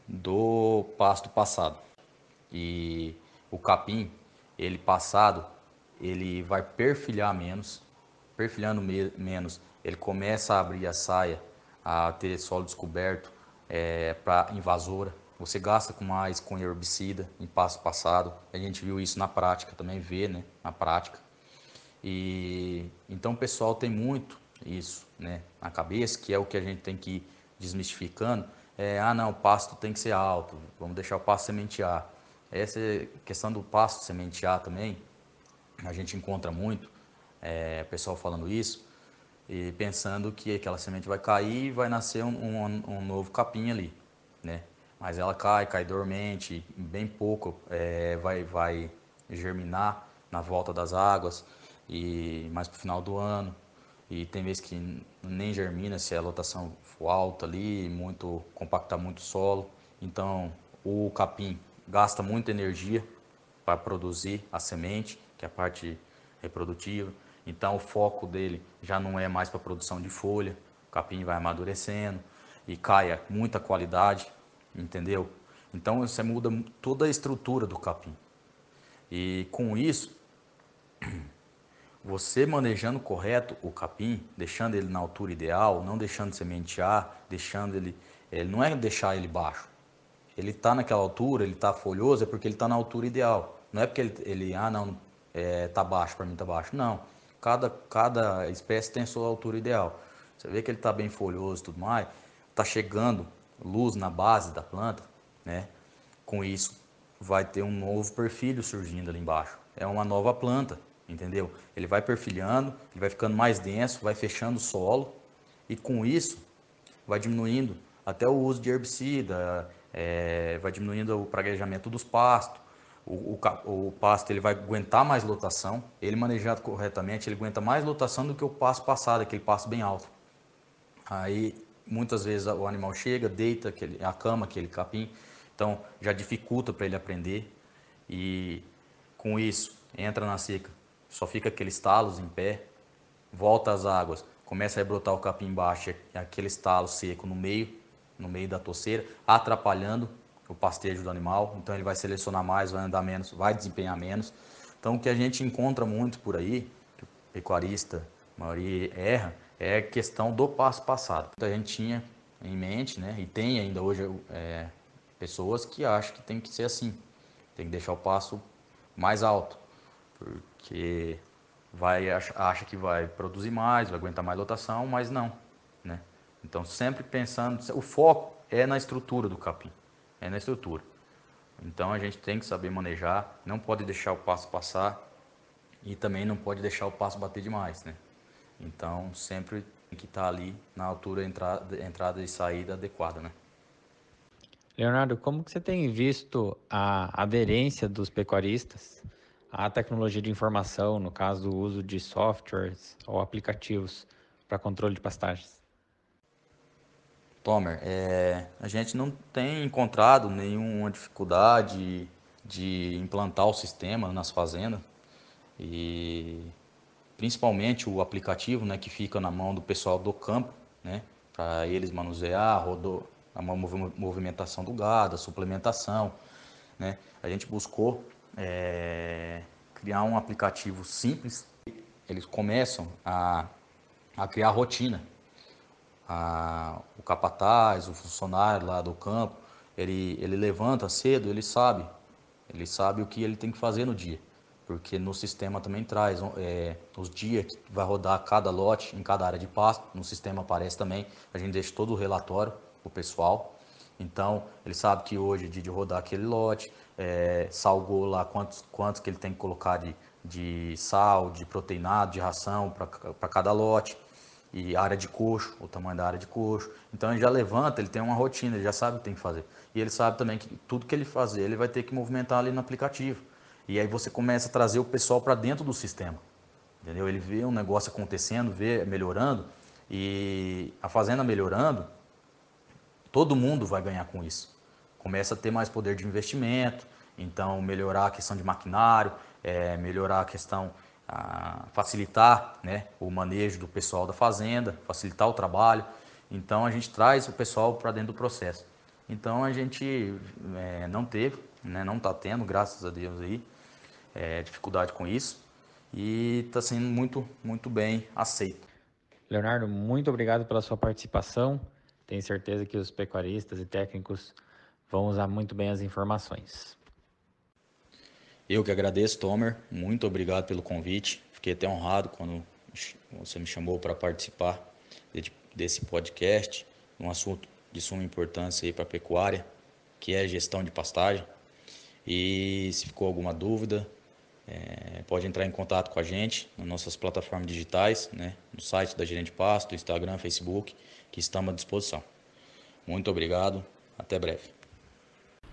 Speaker 4: do pasto passado. E o capim, ele passado, ele vai perfilhar menos, perfilhando me menos, ele começa a abrir a saia, a ter solo descoberto é, para invasora. Você gasta com mais com herbicida em passo passado. A gente viu isso na prática, também vê, né, na prática. E então o pessoal tem muito isso, né, na cabeça, que é o que a gente tem que ir desmistificando. É, ah, não, o pasto tem que ser alto, vamos deixar o pasto sementear. Essa questão do pasto sementear também, a gente encontra muito é, pessoal falando isso e pensando que aquela semente vai cair e vai nascer um, um, um novo capim ali, né? Mas ela cai, cai dormente, bem pouco é, vai, vai germinar na volta das águas e mais para o final do ano. E tem vezes que nem germina se a lotação for alta ali, muito compactar muito solo. Então o capim gasta muita energia para produzir a semente, que é a parte reprodutiva. Então o foco dele já não é mais para produção de folha, o capim vai amadurecendo e cai muita qualidade, entendeu? Então você muda toda a estrutura do capim. E com isso, você manejando correto o capim, deixando ele na altura ideal, não deixando sementear, deixando ele, ele não é deixar ele baixo. Ele está naquela altura, ele está folhoso, é porque ele está na altura ideal. Não é porque ele, ele ah não, é, tá baixo para mim tá baixo. Não cada, cada espécie tem a sua altura ideal. Você vê que ele está bem folhoso tudo mais, está chegando luz na base da planta, né? Com isso, vai ter um novo perfilho surgindo ali embaixo. É uma nova planta, entendeu? Ele vai perfilhando, ele vai ficando mais denso, vai fechando o solo e com isso vai diminuindo até o uso de herbicida, é, vai diminuindo o praguejamento dos pastos, o, o, o, pasto ele vai aguentar mais lotação, ele manejado corretamente, ele aguenta mais lotação do que o pasto passado, aquele pasto bem alto. Aí muitas vezes o animal chega, deita aquele, a cama, aquele capim, então já dificulta para ele aprender e com isso entra na seca, só fica aqueles talos em pé, volta às águas, começa a brotar o capim embaixo, aquele estalo seco no meio, no meio da toceira, atrapalhando o pastejo do animal, então ele vai selecionar mais, vai andar menos, vai desempenhar menos. Então o que a gente encontra muito por aí, que o pecuarista, a maioria erra, é questão do passo passado. A gente tinha em mente, né, e tem ainda hoje é, pessoas que acham que tem que ser assim, tem que deixar o passo mais alto, porque vai acha que vai produzir mais, vai aguentar mais lotação, mas não, né? Então sempre pensando, o foco é na estrutura do capim é na estrutura. Então a gente tem que saber manejar, não pode deixar o passo passar e também não pode deixar o passo bater demais, né? Então sempre tem que estar ali na altura entrada, entrada e saída adequada, né?
Speaker 1: Leonardo, como que você tem visto a aderência dos pecuaristas à tecnologia de informação, no caso do uso de softwares ou aplicativos para controle de pastagens?
Speaker 4: Tomer, é, a gente não tem encontrado nenhuma dificuldade de implantar o sistema nas fazendas e principalmente o aplicativo, né, que fica na mão do pessoal do campo, né, para eles manusear, rodou a movimentação do gado, a suplementação, né. A gente buscou é, criar um aplicativo simples. Eles começam a, a criar rotina a, o capataz, o funcionário lá do campo, ele, ele levanta cedo, ele sabe, ele sabe o que ele tem que fazer no dia, porque no sistema também traz é, os dias que vai rodar cada lote em cada área de pasto, no sistema aparece também, a gente deixa todo o relatório o pessoal, então ele sabe que hoje é dia de rodar aquele lote, é, salgou lá quantos, quantos que ele tem que colocar de, de sal, de proteinado, de ração para cada lote e área de coxo, o tamanho da área de coxo. Então ele já levanta, ele tem uma rotina, ele já sabe o que tem que fazer. E ele sabe também que tudo que ele fazer, ele vai ter que movimentar ali no aplicativo. E aí você começa a trazer o pessoal para dentro do sistema. Entendeu? Ele vê um negócio acontecendo, vê melhorando e a fazenda melhorando, todo mundo vai ganhar com isso. Começa a ter mais poder de investimento, então melhorar a questão de maquinário, é, melhorar a questão facilitar né, o manejo do pessoal da fazenda, facilitar o trabalho. Então a gente traz o pessoal para dentro do processo. Então a gente é, não teve, né, não está tendo, graças a Deus aí, é, dificuldade com isso e está sendo muito, muito bem aceito.
Speaker 1: Leonardo, muito obrigado pela sua participação. Tenho certeza que os pecuaristas e técnicos vão usar muito bem as informações.
Speaker 4: Eu que agradeço, Tomer. Muito obrigado pelo convite. Fiquei até honrado quando você me chamou para participar desse podcast, um assunto de suma importância para a pecuária, que é gestão de pastagem. E se ficou alguma dúvida, é, pode entrar em contato com a gente nas nossas plataformas digitais, né, no site da Gerente Pasto, Instagram, Facebook, que estamos à disposição. Muito obrigado, até breve.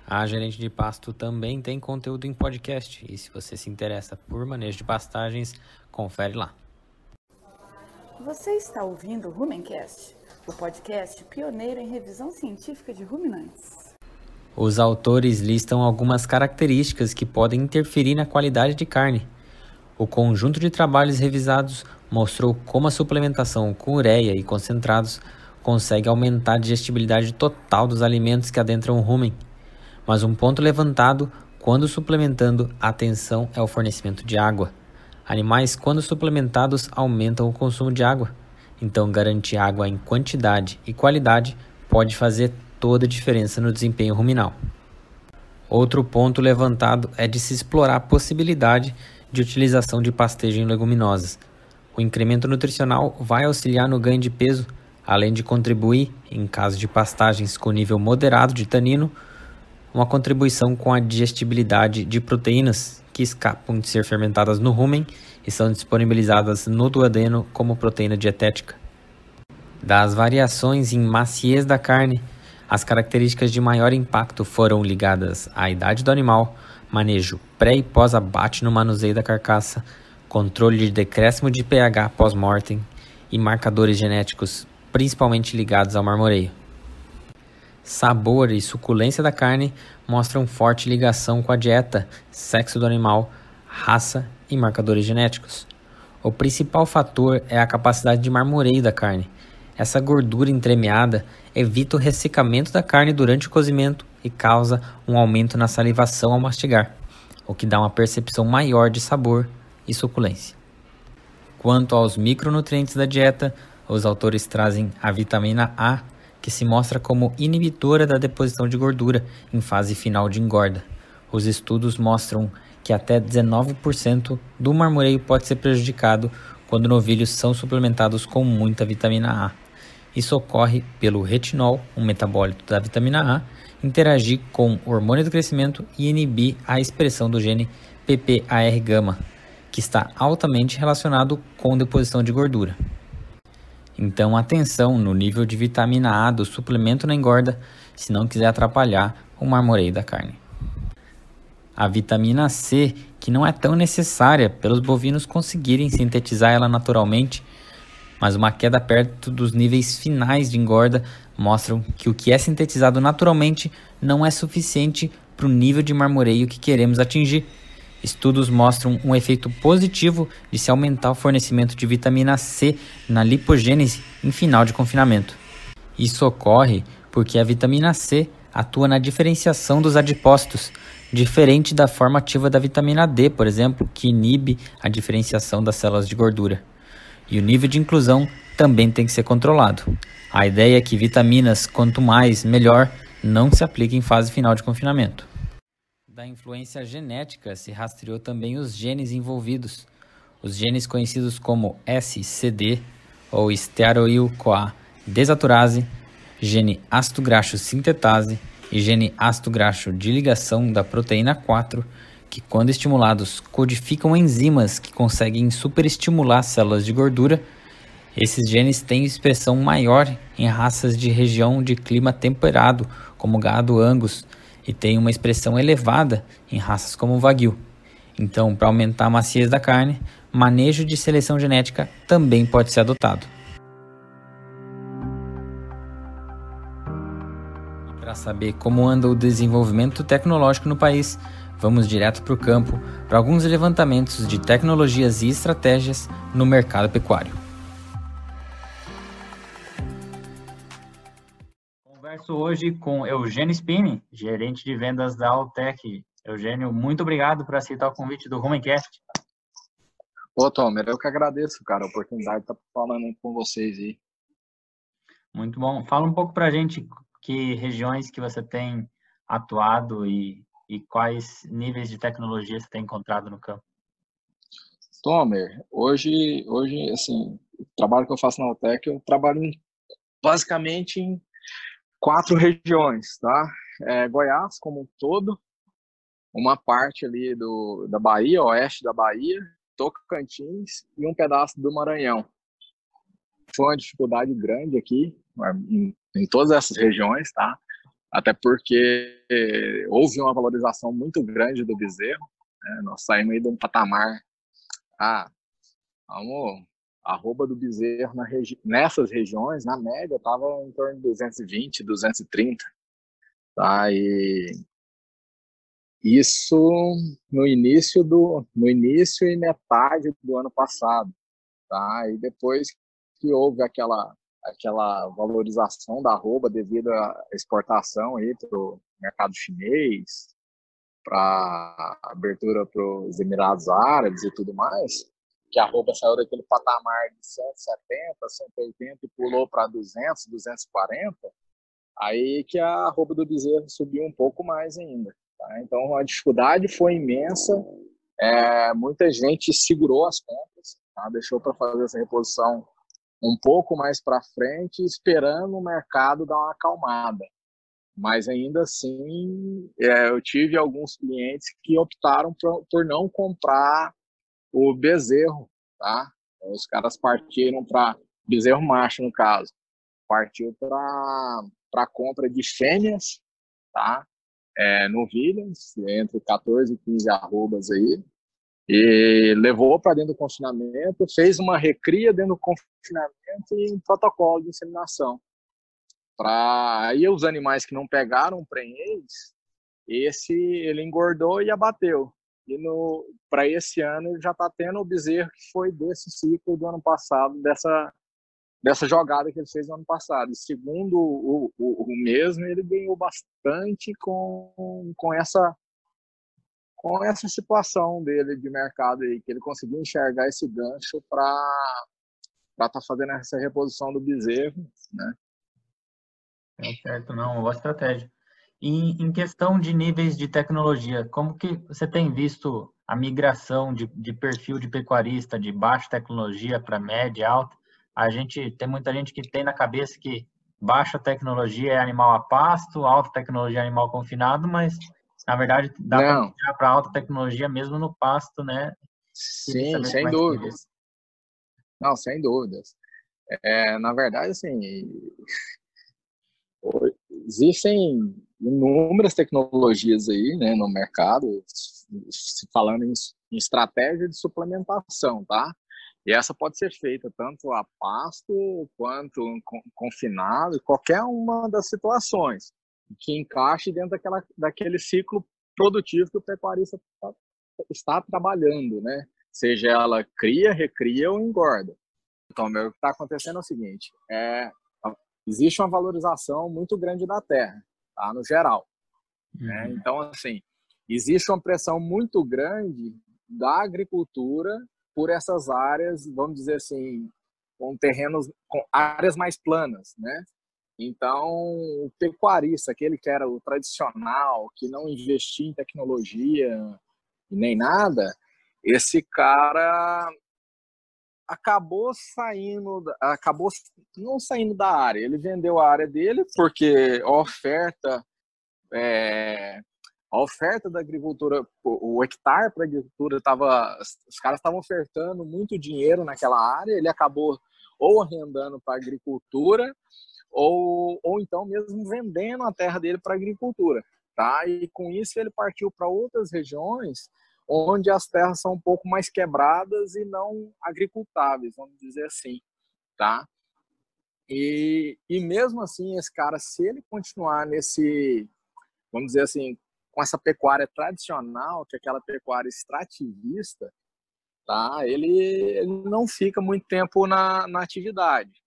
Speaker 1: A Gerente de Pasto também tem conteúdo em podcast e se você se interessa por manejo de pastagens, confere lá.
Speaker 2: Você está ouvindo o Rumencast, o podcast pioneiro em revisão científica de ruminantes.
Speaker 1: Os autores listam algumas características que podem interferir na qualidade de carne. O conjunto de trabalhos revisados mostrou como a suplementação com ureia e concentrados consegue aumentar a digestibilidade total dos alimentos que adentram o rumen. Mas um ponto levantado quando suplementando, atenção é o fornecimento de água. Animais, quando suplementados, aumentam o consumo de água. Então, garantir água em quantidade e qualidade pode fazer toda a diferença no desempenho ruminal. Outro ponto levantado é de se explorar a possibilidade de utilização de pastejo em leguminosas. O incremento nutricional vai auxiliar no ganho de peso, além de contribuir, em caso de pastagens com nível moderado de tanino, uma contribuição com a digestibilidade de proteínas que escapam de ser fermentadas no rumen e são disponibilizadas no duodeno como proteína dietética. Das variações em maciez da carne, as características de maior impacto foram ligadas à idade do animal, manejo pré e pós-abate no manuseio da carcaça, controle de decréscimo de pH pós-mortem e marcadores genéticos, principalmente ligados ao marmoreio. Sabor e suculência da carne mostram forte ligação com a dieta, sexo do animal, raça e marcadores genéticos. O principal fator é a capacidade de marmoreio da carne. Essa gordura entremeada evita o ressecamento da carne durante o cozimento e causa um aumento na salivação ao mastigar, o que dá uma percepção maior de sabor e suculência. Quanto aos micronutrientes da dieta, os autores trazem a vitamina A que se mostra como inibitora da deposição de gordura em fase final de engorda. Os estudos mostram que até 19% do marmoreio pode ser prejudicado quando novilhos são suplementados com muita vitamina A. Isso ocorre pelo retinol, um metabólito da vitamina A, interagir com o hormônio do crescimento e inibir a expressão do gene PPAR-gama, que está altamente relacionado com deposição de gordura. Então, atenção no nível de vitamina A do suplemento na engorda, se não quiser atrapalhar o marmoreio da carne. A vitamina C, que não é tão necessária pelos bovinos conseguirem sintetizar ela naturalmente, mas uma queda perto dos níveis finais de engorda mostram que o que é sintetizado naturalmente não é suficiente para o nível de marmoreio que queremos atingir. Estudos mostram um efeito positivo de se aumentar o fornecimento de vitamina C na lipogênese em final de confinamento. Isso ocorre porque a vitamina C atua na diferenciação dos adipócitos, diferente da forma ativa da vitamina D, por exemplo, que inibe a diferenciação das células de gordura. E o nível de inclusão também tem que ser controlado. A ideia é que vitaminas, quanto mais, melhor, não se apliquem em fase final de confinamento. Da influência genética se rastreou também os genes envolvidos. Os genes conhecidos como SCD ou stearoil-CoA desaturase, gene ácido graxo sintetase e gene ácido graxo de ligação da proteína 4, que quando estimulados codificam enzimas que conseguem superestimular células de gordura. Esses genes têm expressão maior em raças de região de clima temperado, como gado Angus, e tem uma expressão elevada em raças como Wagyu. Então, para aumentar a maciez da carne, manejo de seleção genética também pode ser adotado. Para saber como anda o desenvolvimento tecnológico no país, vamos direto para o campo para alguns levantamentos de tecnologias e estratégias no mercado pecuário. Converso hoje com Eugênio Spini, gerente de vendas da Altec. Eugênio, muito obrigado por aceitar o convite do Rumencast.
Speaker 5: Ô, Tomer, eu que agradeço, cara, a oportunidade de estar falando com vocês aí.
Speaker 1: Muito bom. Fala um pouco para a gente que regiões que você tem atuado e, e quais níveis de tecnologia você tem encontrado no campo?
Speaker 5: Tomer, hoje, hoje, assim, o trabalho que eu faço na Altec, eu trabalho em, basicamente em quatro regiões, tá? É, Goiás como um todo, uma parte ali do, da Bahia, oeste da Bahia, Tocantins e um pedaço do Maranhão. Foi uma dificuldade grande aqui, em, em todas essas regiões, tá? Até porque houve uma valorização muito grande do bezerro. Né? Nós saímos aí de um patamar. Ah, vamos, arroba do bezerro na regi nessas regiões, na média, estava em torno de 220, 230. Tá? E isso no início do no início e metade do ano passado, tá? E depois que houve aquela aquela valorização da arroba devido à exportação aí para o mercado chinês, para abertura para os Emirados Árabes e tudo mais, que a arroba saiu daquele patamar de 170, 180 e pulou para 200, 240, aí que a arroba do bezerro subiu um pouco mais ainda. Tá? Então a dificuldade foi imensa, é, muita gente segurou as contas, tá? deixou para fazer essa reposição um pouco mais para frente, esperando o mercado dar uma acalmada. Mas ainda assim, é, eu tive alguns clientes que optaram por, por não comprar o bezerro, tá? Os caras partiram para bezerro macho no caso, partiu para para compra de fêmeas, tá? é, no Williams, entre 14 e 15 arrobas aí, e levou para dentro do confinamento, fez uma recria dentro do confinamento e um protocolo de inseminação. Para aí os animais que não pegaram prenhez, esse ele engordou e abateu. E no para esse ano ele já está tendo o bezerro que foi desse ciclo do ano passado, dessa dessa jogada que ele fez no ano passado. E segundo o, o, o mesmo, ele ganhou bastante com, com essa com essa situação dele de mercado aí, que ele conseguiu enxergar esse gancho para estar tá fazendo essa reposição do bezerro, né?
Speaker 1: É certo, não, boa estratégia. E em questão de níveis de tecnologia, como que você tem visto a migração de, de perfil de pecuarista de baixa tecnologia para média, alta? a gente tem muita gente que tem na cabeça que baixa tecnologia é animal a pasto, alta tecnologia é animal confinado, mas na verdade dá para para alta tecnologia mesmo no pasto, né?
Speaker 5: Sim, sem dúvidas. Não, sem dúvidas. É, na verdade, assim, existem inúmeras tecnologias aí, né, no mercado, falando em, em estratégia de suplementação, tá? E essa pode ser feita tanto a pasto quanto confinado, qualquer uma das situações que encaixe dentro daquela, daquele ciclo produtivo que o pecuarista tá, está trabalhando, né? Seja ela cria, recria ou engorda. Então, o que está acontecendo é o seguinte: é, existe uma valorização muito grande da terra, tá? no geral. Né? Uhum. Então, assim, existe uma pressão muito grande da agricultura por essas áreas, vamos dizer assim, com terrenos, com áreas mais planas, né? Então, o pecuarista, aquele que era o tradicional, que não investia em tecnologia nem nada, esse cara acabou saindo, acabou não saindo da área. Ele vendeu a área dele porque a oferta é, a oferta da agricultura, o hectare para agricultura estava, os caras estavam ofertando muito dinheiro naquela área, ele acabou ou arrendando para agricultura ou, ou então mesmo vendendo a terra dele para agricultura, tá? E com isso ele partiu para outras regiões onde as terras são um pouco mais quebradas e não agricultáveis, vamos dizer assim, tá? E, e mesmo assim, esse cara, se ele continuar nesse, vamos dizer assim, com essa pecuária tradicional, que é aquela pecuária extrativista, tá? ele, ele não fica muito tempo na, na atividade.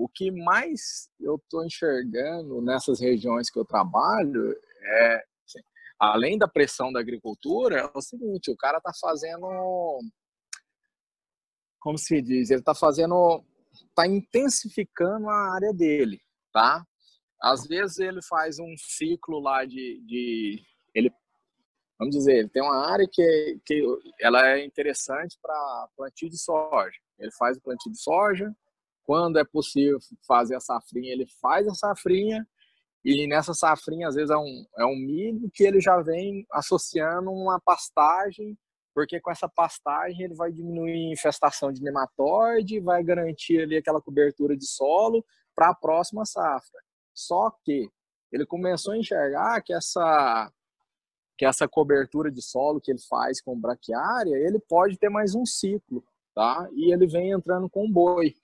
Speaker 5: O que mais eu estou enxergando nessas regiões que eu trabalho é, assim, além da pressão da agricultura, é o seguinte: o cara está fazendo, como se diz, ele está fazendo, está intensificando a área dele, tá? às vezes ele faz um ciclo lá de, de ele vamos dizer, ele tem uma área que, que ela é interessante para plantio de soja. Ele faz o plantio de soja, quando é possível fazer a safrinha, ele faz a safrinha, e nessa safrinha, às vezes, é um, é um milho que ele já vem associando uma pastagem, porque com essa pastagem ele vai diminuir a infestação de nematóide, vai garantir ali aquela cobertura de solo para a próxima safra. Só que ele começou a enxergar que essa que essa cobertura de solo que ele faz com braquiária, ele pode ter mais um ciclo, tá? E ele vem entrando com boi.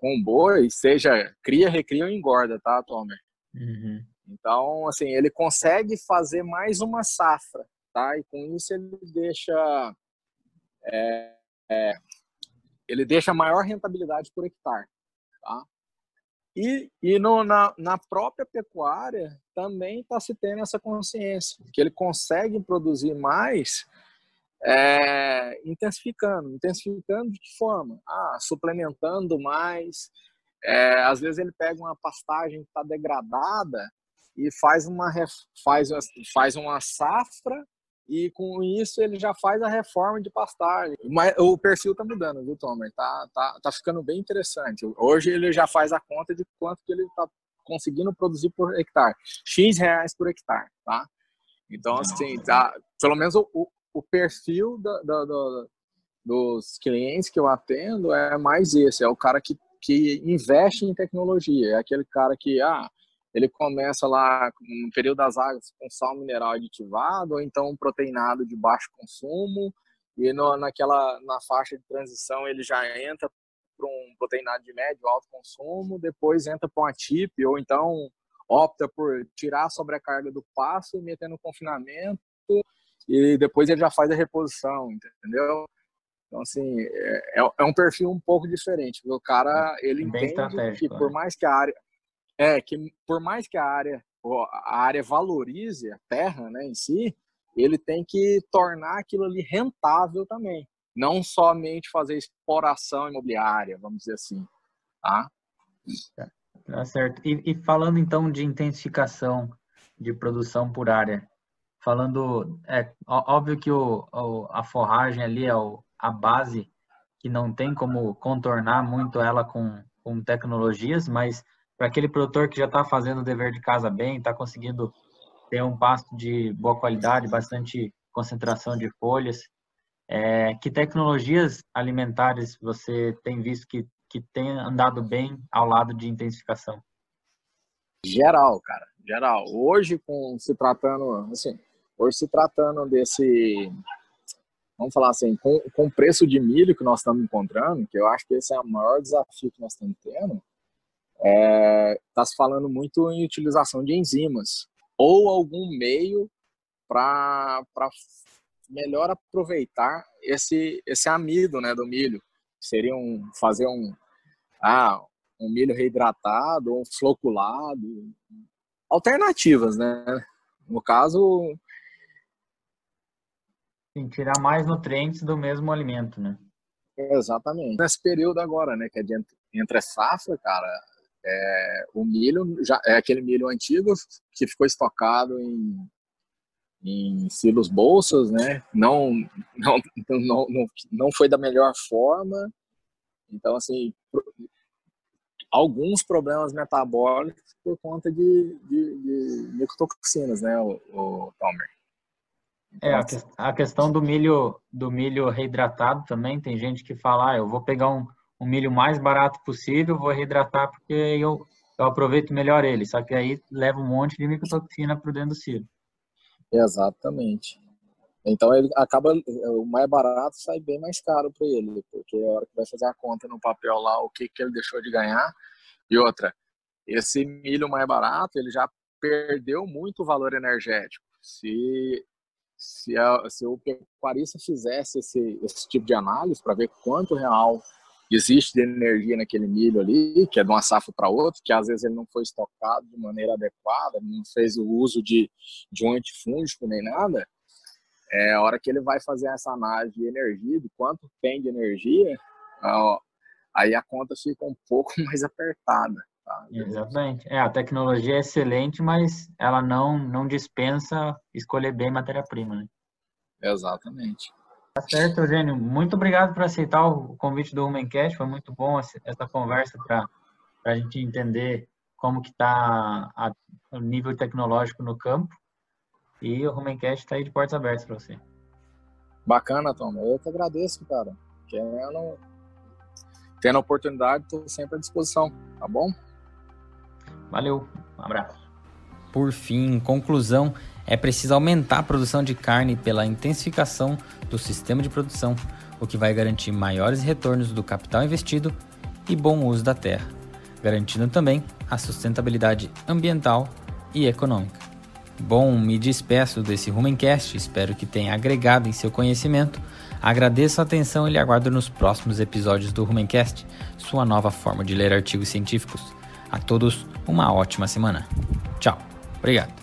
Speaker 5: Com boi, seja cria, recria ou engorda, tá, Tomer? Uhum. Então, assim, ele consegue fazer mais uma safra, tá? E com isso ele deixa é, é, ele deixa maior rentabilidade por hectare, tá? E, e no, na, na própria pecuária também está se tendo essa consciência, que ele consegue produzir mais é, intensificando. Intensificando de que forma? Ah, suplementando mais. É, às vezes ele pega uma pastagem que está degradada e faz uma, faz, faz uma safra e com isso ele já faz a reforma de pastagem. Mas o perfil tá mudando, viu, Tomer? Tá, tá, tá ficando bem interessante. Hoje ele já faz a conta de quanto que ele tá conseguindo produzir por hectare. X reais por hectare, tá? Então, assim, tá, pelo menos o, o perfil da, da, da, dos clientes que eu atendo é mais esse, é o cara que, que investe em tecnologia, é aquele cara que, ah, ele começa lá no período das águas com sal mineral aditivado ou então um proteinado de baixo consumo e no, naquela na faixa de transição ele já entra para um proteinado de médio alto consumo, depois entra para uma TIP ou então opta por tirar a sobrecarga do passo e meter no confinamento e depois ele já faz a reposição, entendeu? Então, assim, é, é, é um perfil um pouco diferente. O cara, ele Bem entende que por né? mais que a área é que por mais que a área a área valorize a terra, né, em si, ele tem que tornar aquilo ali rentável também, não somente fazer exploração imobiliária, vamos dizer assim, tá?
Speaker 1: Tá certo. E, e falando então de intensificação de produção por área, falando, é óbvio que o, o a forragem ali é o, a base que não tem como contornar muito ela com, com tecnologias, mas para aquele produtor que já está fazendo o dever de casa bem, está conseguindo ter um pasto de boa qualidade, bastante concentração de folhas. É, que tecnologias alimentares você tem visto que, que tem andado bem ao lado de intensificação?
Speaker 5: Geral, cara, geral. Hoje, com se tratando, assim, hoje se tratando desse, vamos falar assim, com, com o preço de milho que nós estamos encontrando, que eu acho que esse é o maior desafio que nós estamos tendo, está é, tá se falando muito em utilização de enzimas ou algum meio para melhor aproveitar esse esse amido né do milho. Seria um fazer um ah um milho reidratado um floculado alternativas né? No caso
Speaker 1: Tirar mais nutrientes do mesmo alimento né
Speaker 5: exatamente nesse período agora né que é de entre safra cara é, o milho já é aquele milho antigo que ficou estocado em, em silos bolsas, né? Não, não, não, não, não foi da melhor forma. Então, assim, alguns problemas metabólicos por conta de, de, de micotoxinas, né, o, o Tomer?
Speaker 1: É, a, que, a, questão do milho do milho reidratado também, tem gente que fala, ah, eu vou pegar um, o milho mais barato possível, vou reidratar porque eu, eu aproveito melhor ele. Só que aí leva um monte de micotoxina para dentro do silo.
Speaker 5: Exatamente. Então ele acaba o mais barato sai bem mais caro para ele, porque a hora que vai fazer a conta no papel lá o que que ele deixou de ganhar. E outra, esse milho mais barato, ele já perdeu muito valor energético. Se se, a, se o pecuarista fizesse esse, esse tipo de análise para ver quanto real existe de energia naquele milho ali, que é de uma safra para outra, que às vezes ele não foi estocado de maneira adequada, não fez o uso de, de um antifúngico nem nada, é a hora que ele vai fazer essa análise de energia, de quanto tem de energia, ó, aí a conta fica um pouco mais apertada, Tá?
Speaker 1: Exatamente. É, a tecnologia é excelente, mas ela não, não dispensa escolher bem matéria-prima, né?
Speaker 5: Exatamente.
Speaker 1: Tá certo, Eugênio. Muito obrigado por aceitar o convite do Humancast. Foi muito bom essa conversa para a gente entender como que está o nível tecnológico no campo. E o Humancast está aí de portas abertas para você.
Speaker 5: Bacana, Tom. Eu que agradeço, cara. Querendo, tendo a oportunidade, estou sempre à disposição, tá bom?
Speaker 1: Valeu, um abraço. Por fim, em conclusão, é preciso aumentar a produção de carne pela intensificação do sistema de produção, o que vai garantir maiores retornos do capital investido e bom uso da terra, garantindo também a sustentabilidade ambiental e econômica. Bom, me despeço desse Rumencast, espero que tenha agregado em seu conhecimento. Agradeço a atenção e lhe aguardo nos próximos episódios do Rumencast, sua nova forma de ler artigos científicos. A todos, uma ótima semana. Tchau. Obrigado.